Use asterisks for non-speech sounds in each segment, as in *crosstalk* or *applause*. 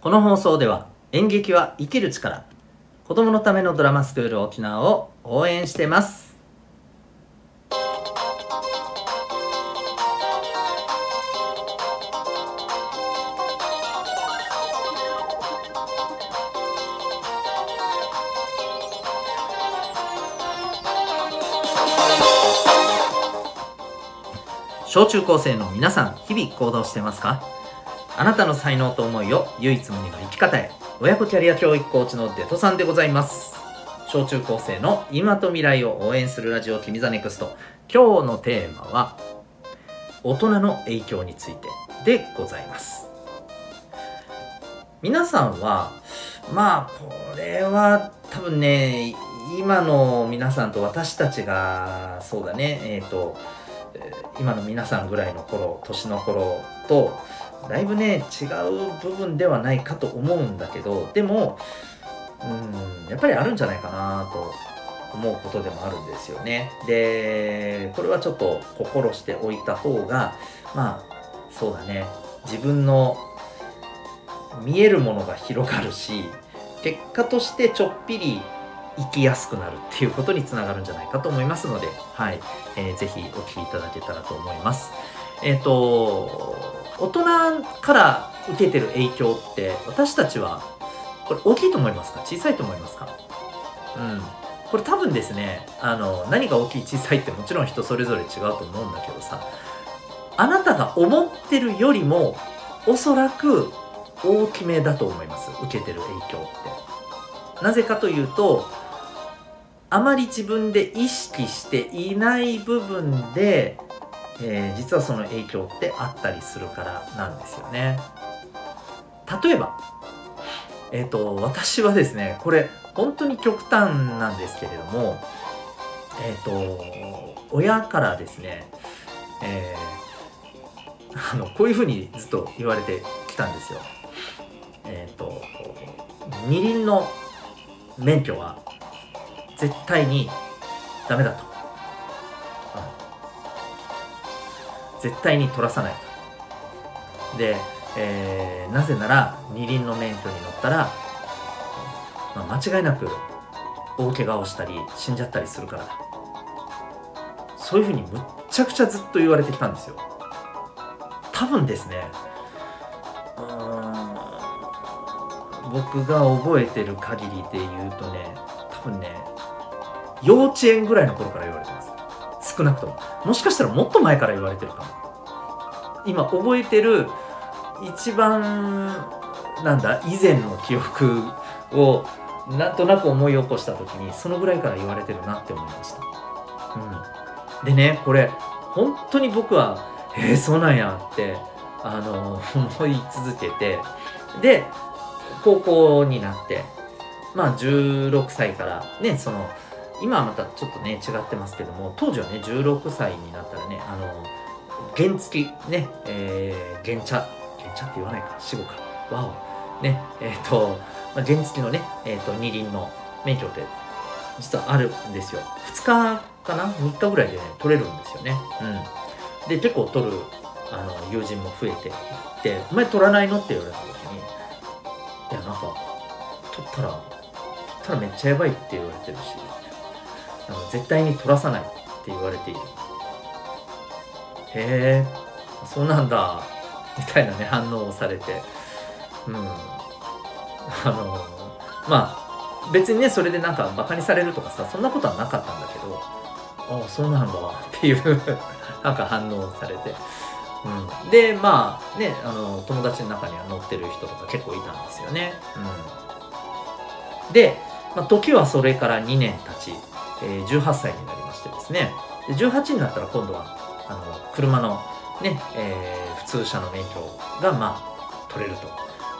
この放送では演劇は生きる力子供のためのドラマスクール沖縄を応援してます。小中高生の皆さん日々行動してますか？あなたの才能と思いを唯一無二の生き方へ。親子キャリア教育コーチのデトさんでございます。小中高生の今と未来を応援するラジオ君ザネクスト。今日のテーマは大人の影響についてでございます。皆さんはまあこれは多分ね今の皆さんと私たちがそうだねえっ、ー、と今の皆さんぐらいの頃年の頃とだいぶね違う部分ではないかと思うんだけどでもうんやっぱりあるんじゃないかなと思うことでもあるんですよね。でこれはちょっと心しておいた方がまあそうだね。自分の見えるものが広がるし結果としてちょっぴり生きやすくなるっていうことにつながるんじゃないかと思いますので、はい、えー、ぜひお聞きいただけたらと思います。えっ、ー、と、大人から受けてる影響って私たちはこれ大きいと思いますか？小さいと思いますか？うん。これ多分ですね、あの、何が大きい小さいってもちろん人それぞれ違うと思うんだけどさ、あなたが思ってるよりもおそらく大きめだと思います。受けてる影響って。なぜかというと、あまり自分で意識していない部分で、えー、実はその影響ってあったりするからなんですよね。例えば、えっ、ー、と、私はですね、これ本当に極端なんですけれども、えっ、ー、と、親からですね、えー、あの、こういうふうにずっと言われてきたんですよ。えっ、と、二輪の免許は絶対にダメだと、絶対に取らさないと。で、えー、なぜなら二輪の免許に乗ったら、まあ、間違いなく大怪我をしたり死んじゃったりするからだ。そういうふうにむっちゃくちゃずっと言われてきたんですよ。多分ですね僕が覚えてる限りで言うとね多分ね幼稚園ぐらいの頃から言われてます。少なくとも。もしかしたらもっと前から言われてるかも。今覚えてる一番なんだ以前の記憶をなんとなく思い起こした時にそのぐらいから言われてるなって思いました、うん、でねこれ本当に僕はえー、そうなんやってあの思い続けてで高校になってまあ16歳からねその今はまたちょっとね違ってますけども当時はね16歳になったらねあの原付ねえー、原茶原茶って言わないか死後か。わお。ねえっ、ー、と、まあ、原付のね、えーと、二輪の免許って実はあるんですよ。2日かな？3日ぐらいで、ね、取れるんですよね。うん。で結構取るあの友人も増えていって「お前取らないの?」って言われた時に「いやなんか取ったら取ったらめっちゃやばい」って言われてるしあの絶対に取らさないって言われている。へえそうなんだ。みたいなね反応をされて。うん。あのまあ別にねそれでなんかバカにされるとかさそんなことはなかったんだけどああそうなんだっていう *laughs* なんか反応をされて、うん、でまあねあの友達の中には乗ってる人とか結構いたんですよね、うん、で、まあ、時はそれから2年経ち。え、18歳になりましてですね。で18になったら今度はあの車のね、えー、普通車の免許がまあ取れる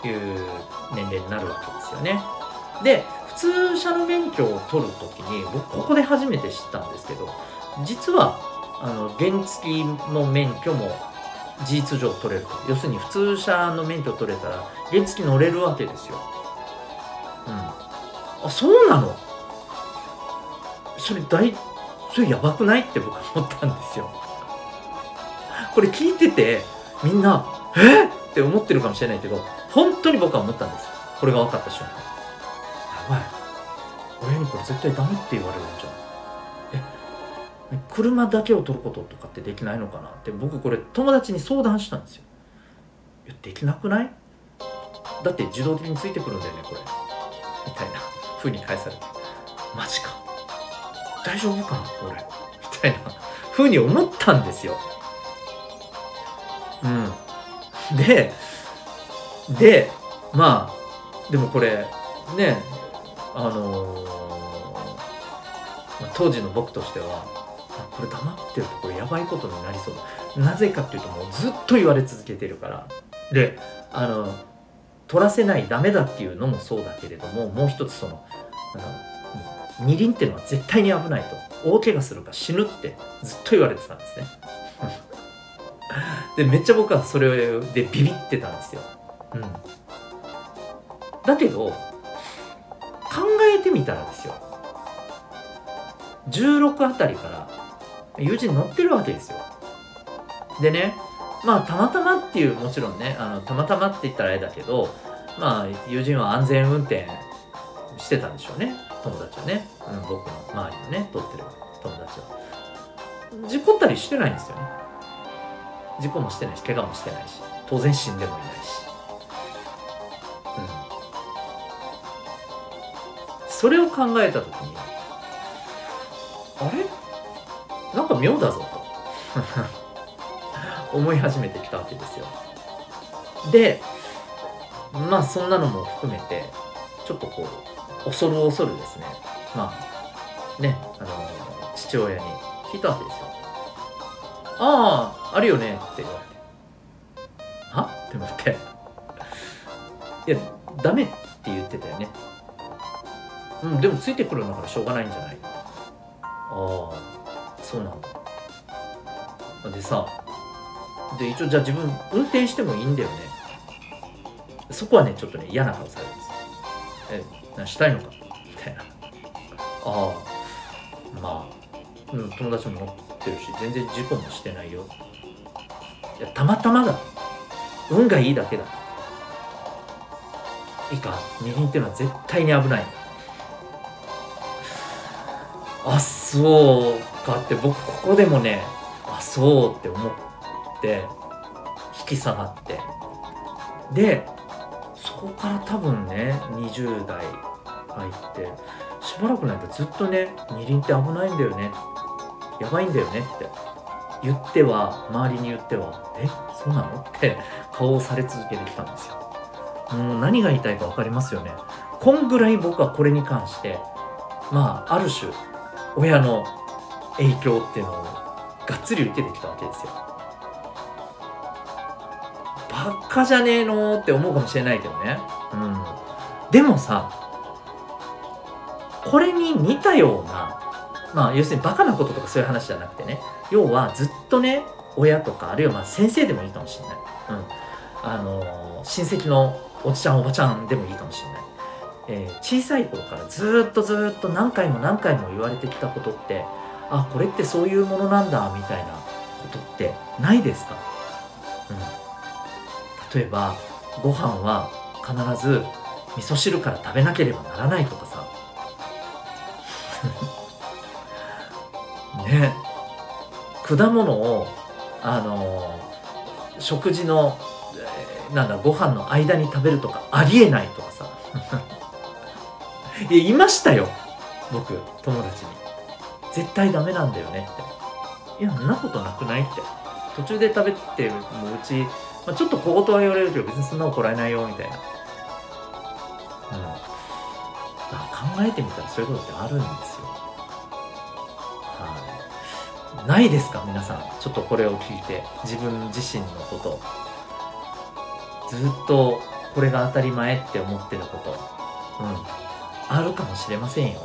という年齢になるわけですよね。で普通車の免許を取るときに僕ここで初めて知ったんですけど実はあの原付の免許も事実上取れると。要するに普通車の免許取れたら原付乗れるわけですよ。うん。あそうなの？それ大それやばくない？って僕は思ったんですよ。これ聞いててみんな「え？っ!」って思ってるかもしれないけど本当に僕は思ったんです。これが分かった瞬間。やばい。親にこれ絶対ダメって言われるんじゃん。え？車だけを取ることとかってできないのかな？って僕これ友達に相談したんですよ。できなくない？だって自動的についてくるんだよねこれ。みたいな風に返されて。マジか。大丈夫かな俺。みたいな風に思ったんですよ。うん。ででまあでもこれねあのー当時の僕としてはこれ黙ってるとこれやばいことになりそう。だなぜかっていうともうずっと言われ続けてるから。であの取らせないダメだっていうのもそうだけれどももう一つそのあの二輪っていうのは絶対に危ないと。大怪我するか死ぬってずっと言われてたんですね。*laughs* でめっちゃ僕はそれでビビってたんですよ、うん、だけど考えてみたらですよ。16あたりから友人乗ってるわけですよ。でねまあたまたまっていうもちろんねあのたまたまって言ったらあれだけどまあ友人は安全運転してたんでしょうね。友達はね、うん、僕の周りのね撮ってる友達は事故ったりしてないんですよね。事故もしてないし怪我もしてないし当然死んでもいないし、うん、それを考えた時にあれ？なんか妙だぞと。*laughs* 思い始めてきたわけですよ。でまあそんなのも含めてちょっとこう恐る恐るですね。まあねあの父親に聞いたわけですよ。あああるよねって言われて。は？って思って。いやダメって言ってたよね。うんでもついてくるんだからしょうがないんじゃない？ああそうなんだ。でさで一応じゃあ自分運転してもいいんだよね。そこはねちょっとね嫌な顔されえなしたいのかみたいな。ああ。まあ、うん、友達も乗ってるし全然事故もしてないよ。いやたまたまだ。運がいいだけだいいか。二輪っていうのは絶対に危ない。あそうかって僕ここでもねあそうって思って引き下がって。でこから多分ね20代入ってしばらくないとずっとね二輪って危ないんだよね。やばいんだよねって。言っては周りに言ってはえ？そうなの？って顔をされ続けてきたんですよ。もう何が言いたいか分かりますよね。こんぐらい僕はこれに関してまあある種親の影響っていうのをがっつり受けてきたわけですよ。バカじゃねえのって思うかもしれないけどね。うん。でもさこれに似たようなまあ要するにバカなこととかそういう話じゃなくてね。要はずっとね親とかあるいはまあ先生でもいいかもしれない、うん。あのー親戚のおじちゃんおばちゃんでもいいかもしれない、えー小さい頃からずっとずっと何回も何回も言われてきたことってあこれってそういうものなんだみたいなことってないですか、うん、例えばご飯は必ず味噌汁から食べなければならないとかさ。*laughs* ね。果物をあの食事のえーなんだご飯の間に食べるとかありえないとかさ。*laughs* いやいましたよ。僕友達に。絶対ダメなんだよねって。いやそんなことなくないって。途中で食べてもううち、まあ、ちょっと小言は言われるけど別にそんな怒られないよみたいな。うん。だから考えてみたらそういうことってあるんですよ。はい。ないですか？皆さん。ちょっとこれを聞いて。自分自身のこと。ずっとこれが当たり前って思ってること。うん。あるかもしれませんよ。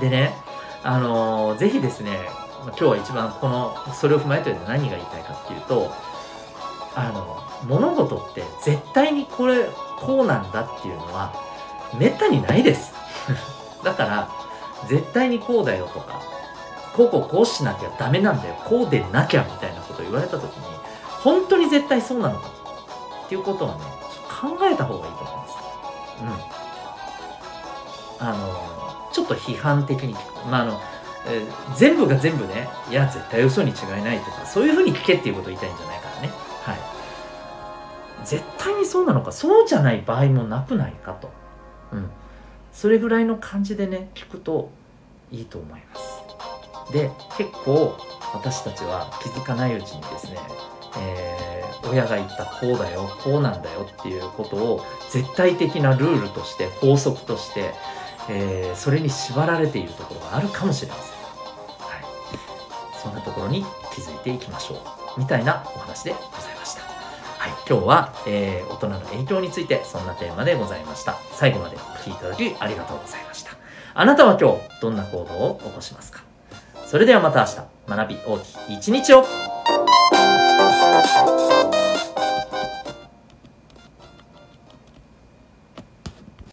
でねあのーぜひですね今日は一番このそれを踏まえて何が言いたいかっていうとあの物事って絶対にこれこうなんだっていうのはめったにないです。*laughs* だから絶対にこうだよとかこうこうこうしなきゃダメなんだよこうでなきゃみたいなことを言われた時に本当に絶対そうなのかっていうことをね考えた方がいいと思います。うん。あのちょっと批判的にまああのえー、全部が全部ねいや絶対嘘に違いないとかそういうふうに聞けっていうことを言いたいんじゃないからね。はい。絶対にそうなのかそうじゃない場合もなくないかと。うん。それぐらいの感じでね聞くといいと思います。で結構私たちは気づかないうちにですね、えー、親が言ったこうだよこうなんだよっていうことを絶対的なルールとして法則として、えー、それに縛られているところがあるかもしれません。そんなところに気づいていきましょう。みたいなお話でございました。はい、今日は、えー、大人の影響についてそんなテーマでございました。最後までお聴きいただきありがとうございました。あなたは今日どんな行動を起こしますか？それではまた明日学び大きい一日を